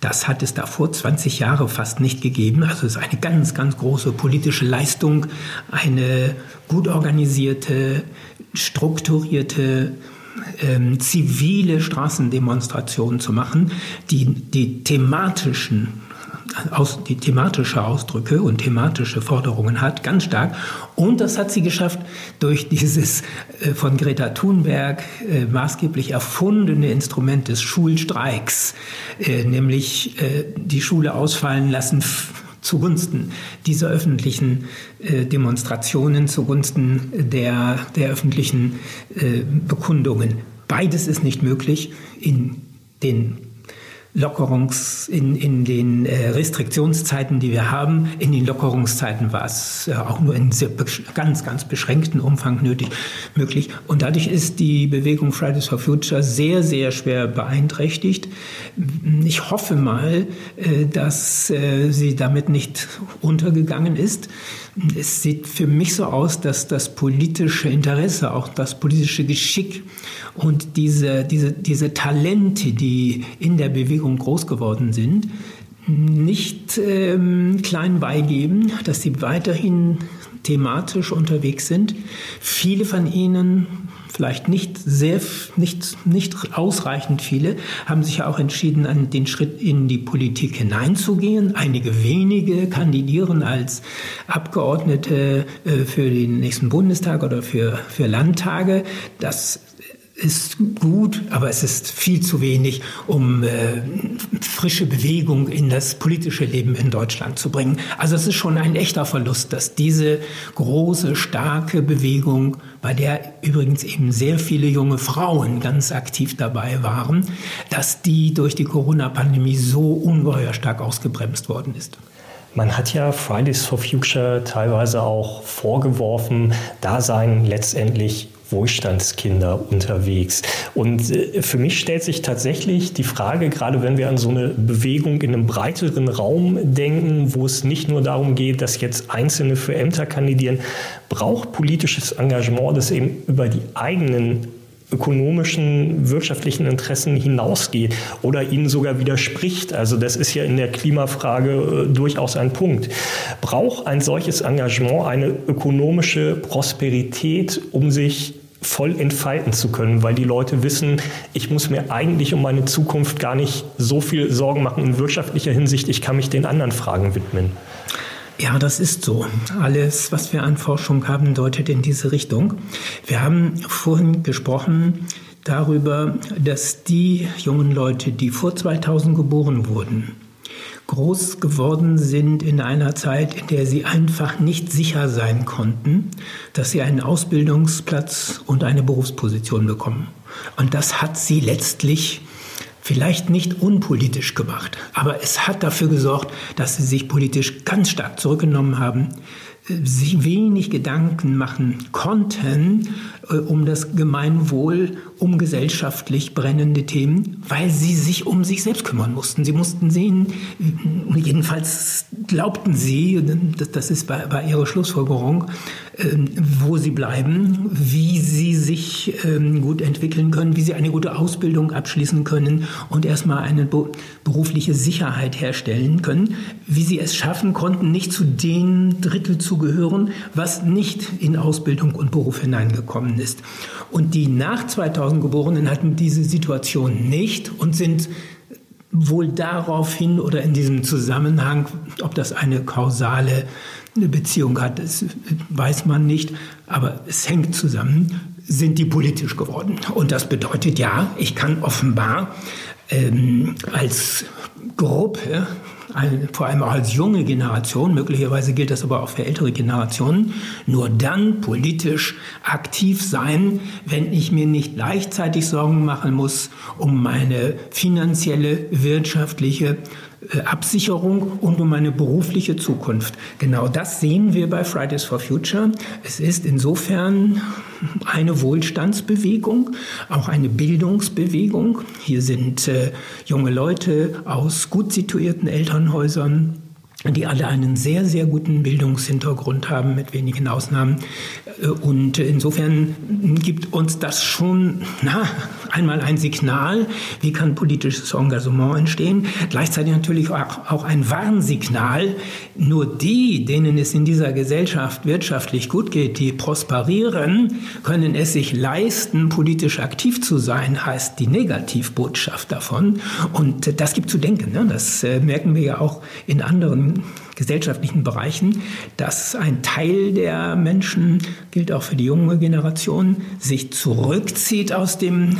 Das hat es davor 20 Jahre fast nicht gegeben. Also es ist eine ganz, ganz große politische Leistung, eine gut organisierte, strukturierte, ähm, zivile Straßendemonstration zu machen, die die thematischen aus, die thematische Ausdrücke und thematische Forderungen hat, ganz stark. Und das hat sie geschafft durch dieses äh, von Greta Thunberg äh, maßgeblich erfundene Instrument des Schulstreiks, äh, nämlich äh, die Schule ausfallen lassen zugunsten dieser öffentlichen äh, Demonstrationen, zugunsten der, der öffentlichen äh, Bekundungen. Beides ist nicht möglich in den Lockerungs, in, in den äh, Restriktionszeiten, die wir haben, in den Lockerungszeiten war es äh, auch nur in sehr, ganz, ganz beschränkten Umfang nötig, möglich. Und dadurch ist die Bewegung Fridays for Future sehr, sehr schwer beeinträchtigt. Ich hoffe mal, äh, dass sie damit nicht untergegangen ist. Es sieht für mich so aus, dass das politische Interesse, auch das politische Geschick und diese, diese, diese Talente, die in der Bewegung groß geworden sind, nicht ähm, klein beigeben, dass sie weiterhin thematisch unterwegs sind. Viele von ihnen vielleicht nicht sehr, nicht, nicht ausreichend viele, haben sich ja auch entschieden, an den Schritt in die Politik hineinzugehen. Einige wenige kandidieren als Abgeordnete äh, für den nächsten Bundestag oder für, für Landtage. Das ist gut, aber es ist viel zu wenig, um äh, frische Bewegung in das politische Leben in Deutschland zu bringen. Also es ist schon ein echter Verlust, dass diese große, starke Bewegung, bei der übrigens eben sehr viele junge Frauen ganz aktiv dabei waren, dass die durch die Corona-Pandemie so ungeheuer stark ausgebremst worden ist. Man hat ja Fridays for Future teilweise auch vorgeworfen, da seien letztendlich Wohlstandskinder unterwegs. Und äh, für mich stellt sich tatsächlich die Frage, gerade wenn wir an so eine Bewegung in einem breiteren Raum denken, wo es nicht nur darum geht, dass jetzt Einzelne für Ämter kandidieren, braucht politisches Engagement, das eben über die eigenen ökonomischen, wirtschaftlichen Interessen hinausgeht oder ihnen sogar widerspricht. Also das ist ja in der Klimafrage äh, durchaus ein Punkt. Braucht ein solches Engagement eine ökonomische Prosperität, um sich voll entfalten zu können, weil die Leute wissen, ich muss mir eigentlich um meine Zukunft gar nicht so viel Sorgen machen in wirtschaftlicher Hinsicht, ich kann mich den anderen Fragen widmen. Ja, das ist so. Alles, was wir an Forschung haben, deutet in diese Richtung. Wir haben vorhin gesprochen darüber, dass die jungen Leute, die vor 2000 geboren wurden, groß geworden sind in einer Zeit, in der sie einfach nicht sicher sein konnten, dass sie einen Ausbildungsplatz und eine Berufsposition bekommen. Und das hat sie letztlich vielleicht nicht unpolitisch gemacht, aber es hat dafür gesorgt, dass sie sich politisch ganz stark zurückgenommen haben, sich wenig Gedanken machen konnten äh, um das Gemeinwohl, um gesellschaftlich brennende Themen, weil sie sich um sich selbst kümmern mussten. Sie mussten sehen, jedenfalls glaubten sie, das ist bei, bei ihrer Schlussfolgerung, ähm, wo sie bleiben, wie sie sich ähm, gut entwickeln können, wie sie eine gute Ausbildung abschließen können und erstmal eine berufliche Sicherheit herstellen können, wie sie es schaffen konnten, nicht zu den Drittel zu gehören, was nicht in Ausbildung und Beruf hineingekommen ist. Und die nach 2000 Geborenen hatten diese Situation nicht und sind wohl daraufhin oder in diesem Zusammenhang, ob das eine kausale Beziehung hat, das weiß man nicht, aber es hängt zusammen, sind die politisch geworden. Und das bedeutet ja, ich kann offenbar ähm, als Gruppe vor allem auch als junge Generation, möglicherweise gilt das aber auch für ältere Generationen, nur dann politisch aktiv sein, wenn ich mir nicht gleichzeitig Sorgen machen muss um meine finanzielle, wirtschaftliche Absicherung und um meine berufliche Zukunft. Genau das sehen wir bei Fridays for Future. Es ist insofern eine Wohlstandsbewegung, auch eine Bildungsbewegung. Hier sind äh, junge Leute aus gut situierten Elternhäusern die alle einen sehr, sehr guten Bildungshintergrund haben, mit wenigen Ausnahmen. Und insofern gibt uns das schon na, einmal ein Signal, wie kann politisches Engagement entstehen. Gleichzeitig natürlich auch ein Warnsignal. Nur die, denen es in dieser Gesellschaft wirtschaftlich gut geht, die prosperieren, können es sich leisten, politisch aktiv zu sein, heißt die Negativbotschaft davon. Und das gibt zu denken. Ne? Das äh, merken wir ja auch in anderen gesellschaftlichen Bereichen, dass ein Teil der Menschen, gilt auch für die junge Generation, sich zurückzieht aus dem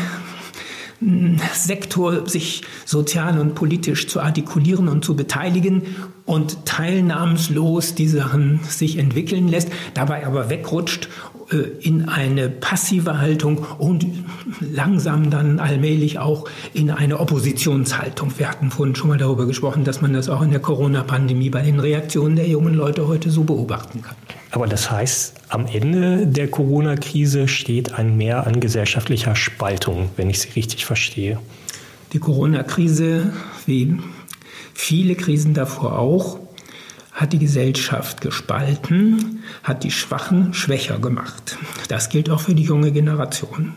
hm, Sektor, sich sozial und politisch zu artikulieren und zu beteiligen und teilnahmslos die Sachen sich entwickeln lässt, dabei aber wegrutscht äh, in eine passive Haltung und langsam dann allmählich auch in eine Oppositionshaltung. Wir hatten vorhin schon mal darüber gesprochen, dass man das auch in der Corona-Pandemie bei den Reaktionen der jungen Leute heute so beobachten kann. Aber das heißt, am Ende der Corona-Krise steht ein Mehr an gesellschaftlicher Spaltung, wenn ich Sie richtig verstehe. Die Corona-Krise, wie viele Krisen davor auch, hat die Gesellschaft gespalten, hat die Schwachen schwächer gemacht. Das gilt auch für die junge Generation.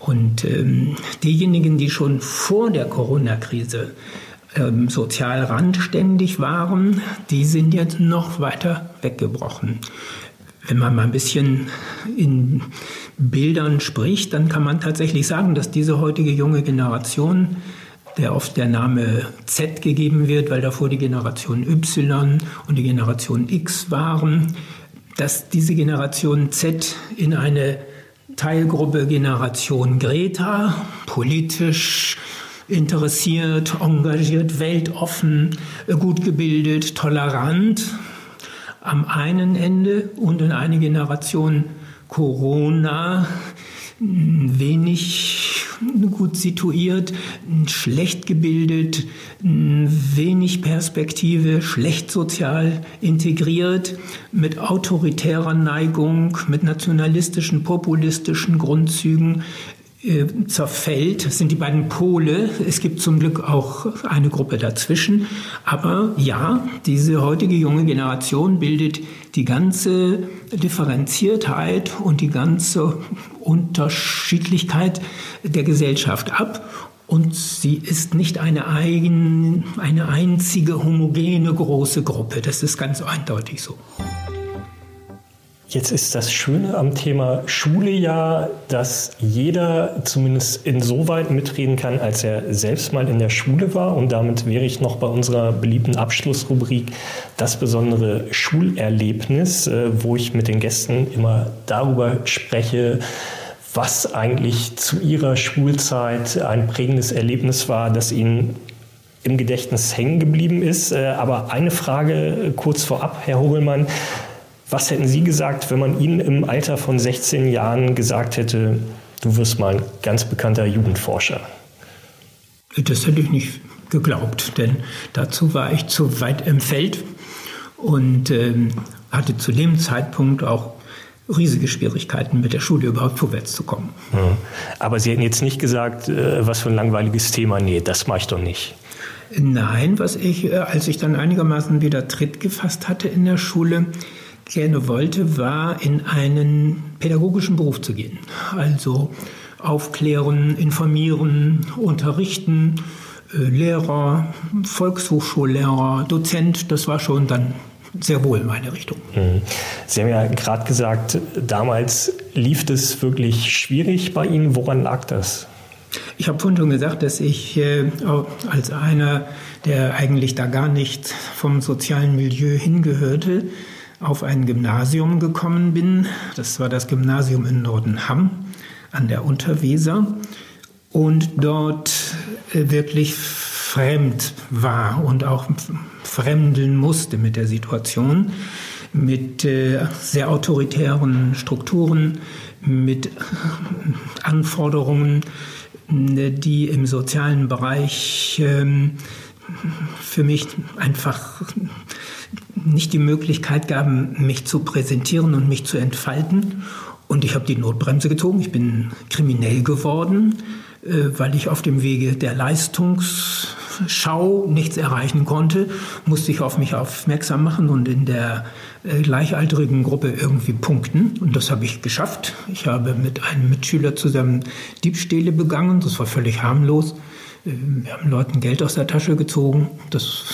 Und ähm, diejenigen, die schon vor der Corona-Krise ähm, sozial randständig waren, die sind jetzt noch weiter weggebrochen. Wenn man mal ein bisschen in Bildern spricht, dann kann man tatsächlich sagen, dass diese heutige junge Generation der oft der Name Z gegeben wird, weil davor die Generation Y und die Generation X waren, dass diese Generation Z in eine Teilgruppe Generation Greta, politisch interessiert, engagiert, weltoffen, gut gebildet, tolerant am einen Ende und in eine Generation Corona wenig gut situiert, schlecht gebildet, wenig Perspektive, schlecht sozial integriert, mit autoritärer Neigung, mit nationalistischen, populistischen Grundzügen, zerfällt. Das sind die beiden Pole. Es gibt zum Glück auch eine Gruppe dazwischen. Aber ja, diese heutige junge Generation bildet die ganze Differenziertheit und die ganze Unterschiedlichkeit der Gesellschaft ab. Und sie ist nicht eine, eigen, eine einzige homogene große Gruppe. Das ist ganz eindeutig so. Jetzt ist das Schöne am Thema Schule ja, dass jeder zumindest insoweit mitreden kann, als er selbst mal in der Schule war. Und damit wäre ich noch bei unserer beliebten Abschlussrubrik das besondere Schulerlebnis, äh, wo ich mit den Gästen immer darüber spreche, was eigentlich zu ihrer Schulzeit ein prägendes Erlebnis war, das ihnen im Gedächtnis hängen geblieben ist. Äh, aber eine Frage kurz vorab, Herr Hogelmann. Was hätten Sie gesagt, wenn man Ihnen im Alter von 16 Jahren gesagt hätte, du wirst mal ein ganz bekannter Jugendforscher? Das hätte ich nicht geglaubt, denn dazu war ich zu weit im Feld und ähm, hatte zu dem Zeitpunkt auch riesige Schwierigkeiten, mit der Schule überhaupt vorwärts zu kommen. Aber Sie hätten jetzt nicht gesagt, äh, was für ein langweiliges Thema, nee, das mache ich doch nicht. Nein, was ich, äh, als ich dann einigermaßen wieder Tritt gefasst hatte in der Schule, gerne wollte, war in einen pädagogischen Beruf zu gehen. Also aufklären, informieren, unterrichten, äh, Lehrer, Volkshochschullehrer, Dozent, das war schon dann sehr wohl meine Richtung. Mhm. Sie haben ja gerade gesagt, damals lief es wirklich schwierig bei Ihnen. Woran lag das? Ich habe vorhin schon gesagt, dass ich äh, als einer, der eigentlich da gar nicht vom sozialen Milieu hingehörte, auf ein Gymnasium gekommen bin. Das war das Gymnasium in Nordenham an der Unterweser und dort äh, wirklich fremd war und auch fremdeln musste mit der Situation, mit äh, sehr autoritären Strukturen, mit Anforderungen, die im sozialen Bereich ähm, für mich einfach nicht die Möglichkeit gaben, mich zu präsentieren und mich zu entfalten. Und ich habe die Notbremse gezogen. Ich bin kriminell geworden, äh, weil ich auf dem Wege der Leistungsschau nichts erreichen konnte, musste ich auf mich aufmerksam machen und in der äh, gleichaltrigen Gruppe irgendwie punkten. Und das habe ich geschafft. Ich habe mit einem Mitschüler zusammen Diebstähle begangen. Das war völlig harmlos. Wir haben Leuten Geld aus der Tasche gezogen. Das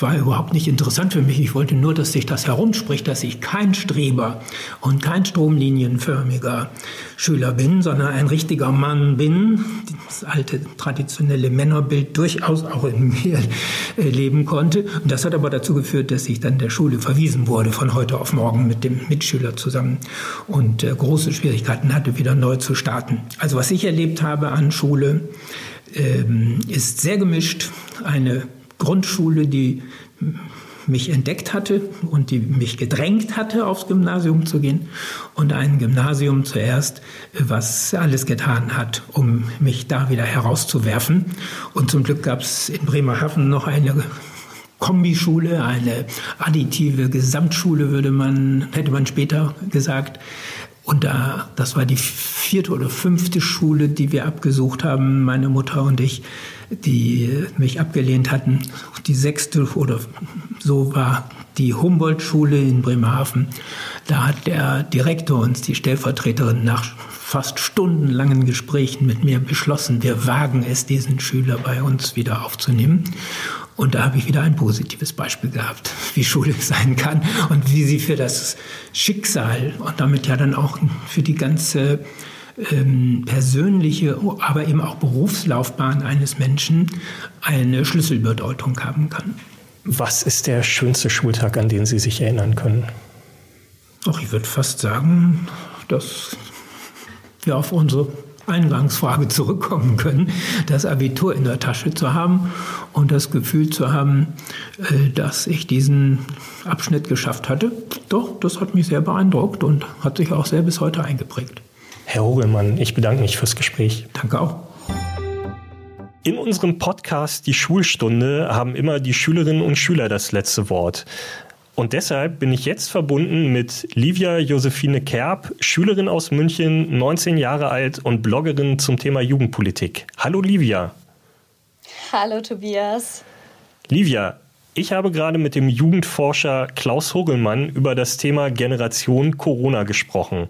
war überhaupt nicht interessant für mich. Ich wollte nur, dass sich das herumspricht, dass ich kein Streber und kein stromlinienförmiger Schüler bin, sondern ein richtiger Mann bin. Das alte traditionelle Männerbild durchaus auch in mir äh, leben konnte. Und das hat aber dazu geführt, dass ich dann der Schule verwiesen wurde von heute auf morgen mit dem Mitschüler zusammen und äh, große Schwierigkeiten hatte, wieder neu zu starten. Also was ich erlebt habe an Schule, ähm, ist sehr gemischt. Eine Grundschule, die mich entdeckt hatte und die mich gedrängt hatte, aufs Gymnasium zu gehen. Und ein Gymnasium zuerst, was alles getan hat, um mich da wieder herauszuwerfen. Und zum Glück gab es in Bremerhaven noch eine Kombischule, eine additive Gesamtschule, würde man, hätte man später gesagt, und da, das war die vierte oder fünfte Schule, die wir abgesucht haben, meine Mutter und ich, die mich abgelehnt hatten. Die sechste oder so war die Humboldt-Schule in Bremerhaven. Da hat der Direktor uns, die Stellvertreterin, nach fast stundenlangen Gesprächen mit mir beschlossen, wir wagen es, diesen Schüler bei uns wieder aufzunehmen. Und da habe ich wieder ein positives Beispiel gehabt, wie Schule sein kann und wie sie für das Schicksal und damit ja dann auch für die ganze ähm, persönliche, aber eben auch Berufslaufbahn eines Menschen eine Schlüsselbedeutung haben kann. Was ist der schönste Schultag, an den Sie sich erinnern können? Ach, ich würde fast sagen, dass wir auf unsere Eingangsfrage zurückkommen können, das Abitur in der Tasche zu haben und das Gefühl zu haben, äh, dass ich diesen Abschnitt geschafft hatte. Doch, das hat mich sehr beeindruckt und hat sich auch sehr bis heute eingeprägt. Herr Hogelmann, ich bedanke mich fürs Gespräch. Danke auch. In unserem Podcast Die Schulstunde haben immer die Schülerinnen und Schüler das letzte Wort. Und deshalb bin ich jetzt verbunden mit Livia Josephine Kerb, Schülerin aus München, 19 Jahre alt und Bloggerin zum Thema Jugendpolitik. Hallo Livia. Hallo Tobias. Livia, ich habe gerade mit dem Jugendforscher Klaus Hogelmann über das Thema Generation Corona gesprochen.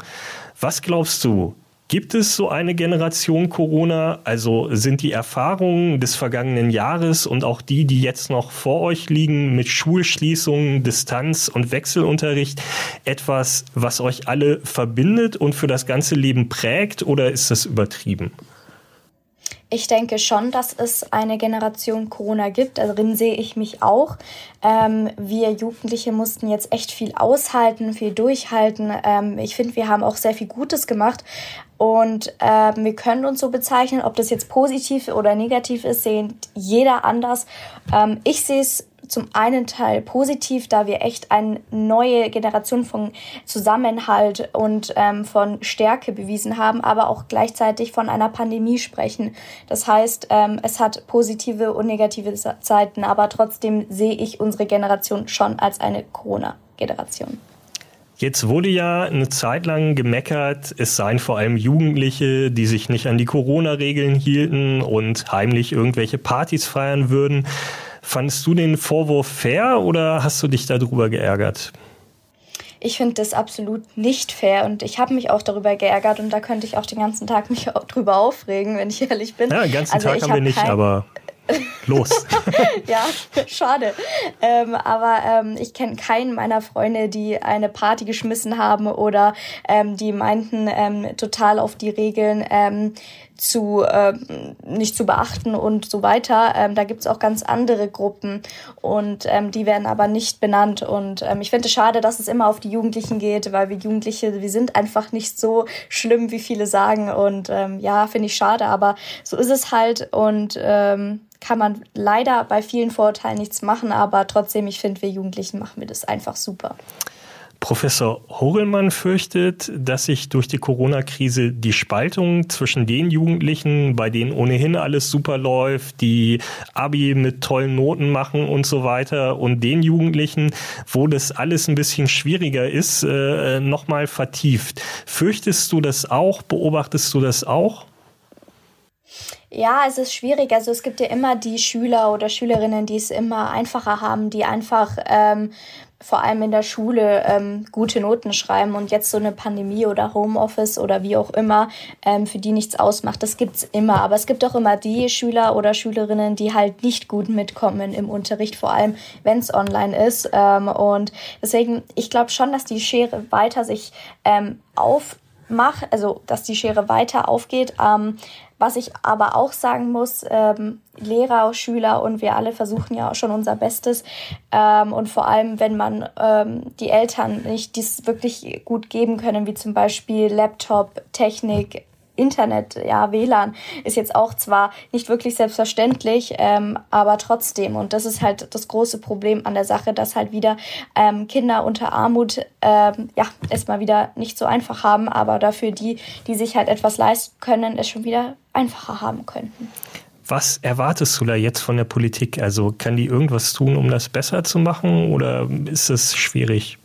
Was glaubst du, Gibt es so eine Generation Corona? Also sind die Erfahrungen des vergangenen Jahres und auch die, die jetzt noch vor euch liegen mit Schulschließungen, Distanz und Wechselunterricht etwas, was euch alle verbindet und für das ganze Leben prägt oder ist das übertrieben? Ich denke schon, dass es eine Generation Corona gibt. Darin sehe ich mich auch. Ähm, wir Jugendliche mussten jetzt echt viel aushalten, viel durchhalten. Ähm, ich finde, wir haben auch sehr viel Gutes gemacht. Und ähm, wir können uns so bezeichnen, ob das jetzt positiv oder negativ ist, sehen jeder anders. Ähm, ich sehe es zum einen Teil positiv, da wir echt eine neue Generation von Zusammenhalt und ähm, von Stärke bewiesen haben, aber auch gleichzeitig von einer Pandemie sprechen. Das heißt, ähm, es hat positive und negative Seiten, aber trotzdem sehe ich unsere Generation schon als eine Corona-Generation. Jetzt wurde ja eine Zeit lang gemeckert, es seien vor allem Jugendliche, die sich nicht an die Corona-Regeln hielten und heimlich irgendwelche Partys feiern würden. Fandest du den Vorwurf fair oder hast du dich darüber geärgert? Ich finde das absolut nicht fair und ich habe mich auch darüber geärgert und da könnte ich auch den ganzen Tag mich drüber aufregen, wenn ich ehrlich bin. Ja, den ganzen also Tag haben wir nicht, aber los. <laughs> ja, schade. Ähm, aber ähm, ich kenne keinen meiner Freunde, die eine Party geschmissen haben oder ähm, die meinten, ähm, total auf die Regeln ähm, zu ähm, nicht zu beachten und so weiter. Ähm, da gibt's auch ganz andere Gruppen und ähm, die werden aber nicht benannt. Und ähm, ich finde es schade, dass es immer auf die Jugendlichen geht, weil wir Jugendliche, wir sind einfach nicht so schlimm, wie viele sagen. Und ähm, ja, finde ich schade, aber so ist es halt. Und ähm, kann man leider bei vielen Vorurteilen nichts machen, aber trotzdem, ich finde, wir Jugendlichen machen wir das einfach super. Professor Hogelmann fürchtet, dass sich durch die Corona-Krise die Spaltung zwischen den Jugendlichen, bei denen ohnehin alles super läuft, die Abi mit tollen Noten machen und so weiter, und den Jugendlichen, wo das alles ein bisschen schwieriger ist, äh, nochmal vertieft. Fürchtest du das auch? Beobachtest du das auch? Ja, es ist schwierig. Also es gibt ja immer die Schüler oder Schülerinnen, die es immer einfacher haben, die einfach ähm, vor allem in der Schule ähm, gute Noten schreiben und jetzt so eine Pandemie oder Homeoffice oder wie auch immer ähm, für die nichts ausmacht. Das gibt's immer. Aber es gibt auch immer die Schüler oder Schülerinnen, die halt nicht gut mitkommen im Unterricht, vor allem wenn es online ist. Ähm, und deswegen, ich glaube schon, dass die Schere weiter sich ähm, aufmacht, also dass die Schere weiter aufgeht. Ähm, was ich aber auch sagen muss, ähm, Lehrer, Schüler und wir alle versuchen ja auch schon unser Bestes. Ähm, und vor allem, wenn man ähm, die Eltern nicht dies wirklich gut geben können, wie zum Beispiel Laptop, Technik, Internet, ja, WLAN ist jetzt auch zwar nicht wirklich selbstverständlich, ähm, aber trotzdem. Und das ist halt das große Problem an der Sache, dass halt wieder ähm, Kinder unter Armut ähm, ja erstmal wieder nicht so einfach haben, aber dafür die, die sich halt etwas leisten können, es schon wieder einfacher haben könnten. Was erwartest du da jetzt von der Politik? Also kann die irgendwas tun, um das besser zu machen oder ist es schwierig?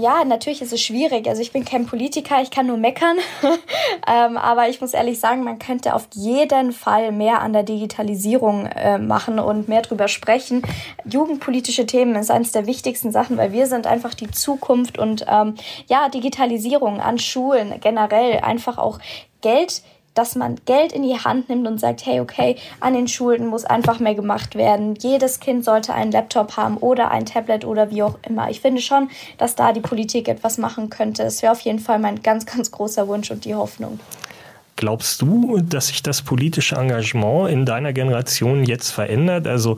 Ja, natürlich ist es schwierig. Also ich bin kein Politiker, ich kann nur meckern. <laughs> ähm, aber ich muss ehrlich sagen, man könnte auf jeden Fall mehr an der Digitalisierung äh, machen und mehr drüber sprechen. Jugendpolitische Themen ist eines der wichtigsten Sachen, weil wir sind einfach die Zukunft und ähm, ja, Digitalisierung an Schulen generell einfach auch Geld dass man Geld in die Hand nimmt und sagt, hey, okay, an den Schulen muss einfach mehr gemacht werden. Jedes Kind sollte einen Laptop haben oder ein Tablet oder wie auch immer. Ich finde schon, dass da die Politik etwas machen könnte. Es wäre auf jeden Fall mein ganz, ganz großer Wunsch und die Hoffnung. Glaubst du, dass sich das politische Engagement in deiner Generation jetzt verändert? Also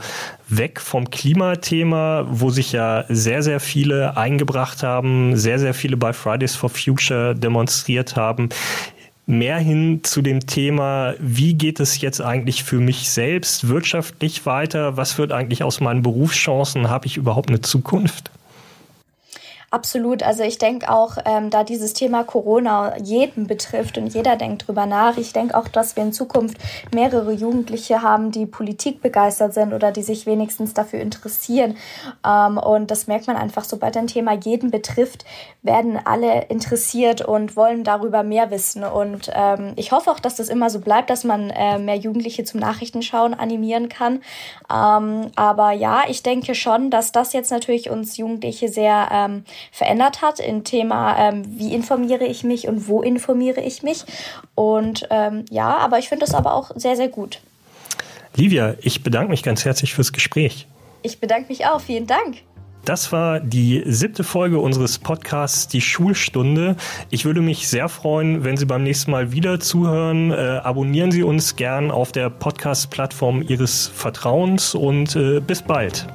weg vom Klimathema, wo sich ja sehr, sehr viele eingebracht haben, sehr, sehr viele bei Fridays for Future demonstriert haben, mehr hin zu dem Thema, wie geht es jetzt eigentlich für mich selbst wirtschaftlich weiter? Was wird eigentlich aus meinen Berufschancen? Habe ich überhaupt eine Zukunft? Absolut. Also ich denke auch, ähm, da dieses Thema Corona jeden betrifft und jeder denkt drüber nach. Ich denke auch, dass wir in Zukunft mehrere Jugendliche haben, die Politik begeistert sind oder die sich wenigstens dafür interessieren. Ähm, und das merkt man einfach, sobald ein Thema jeden betrifft, werden alle interessiert und wollen darüber mehr wissen. Und ähm, ich hoffe auch, dass das immer so bleibt, dass man äh, mehr Jugendliche zum Nachrichtenschauen animieren kann. Ähm, aber ja, ich denke schon, dass das jetzt natürlich uns Jugendliche sehr ähm, verändert hat im Thema, ähm, wie informiere ich mich und wo informiere ich mich. Und ähm, ja, aber ich finde das aber auch sehr, sehr gut. Livia, ich bedanke mich ganz herzlich fürs Gespräch. Ich bedanke mich auch. Vielen Dank. Das war die siebte Folge unseres Podcasts Die Schulstunde. Ich würde mich sehr freuen, wenn Sie beim nächsten Mal wieder zuhören. Äh, abonnieren Sie uns gern auf der Podcast-Plattform Ihres Vertrauens und äh, bis bald.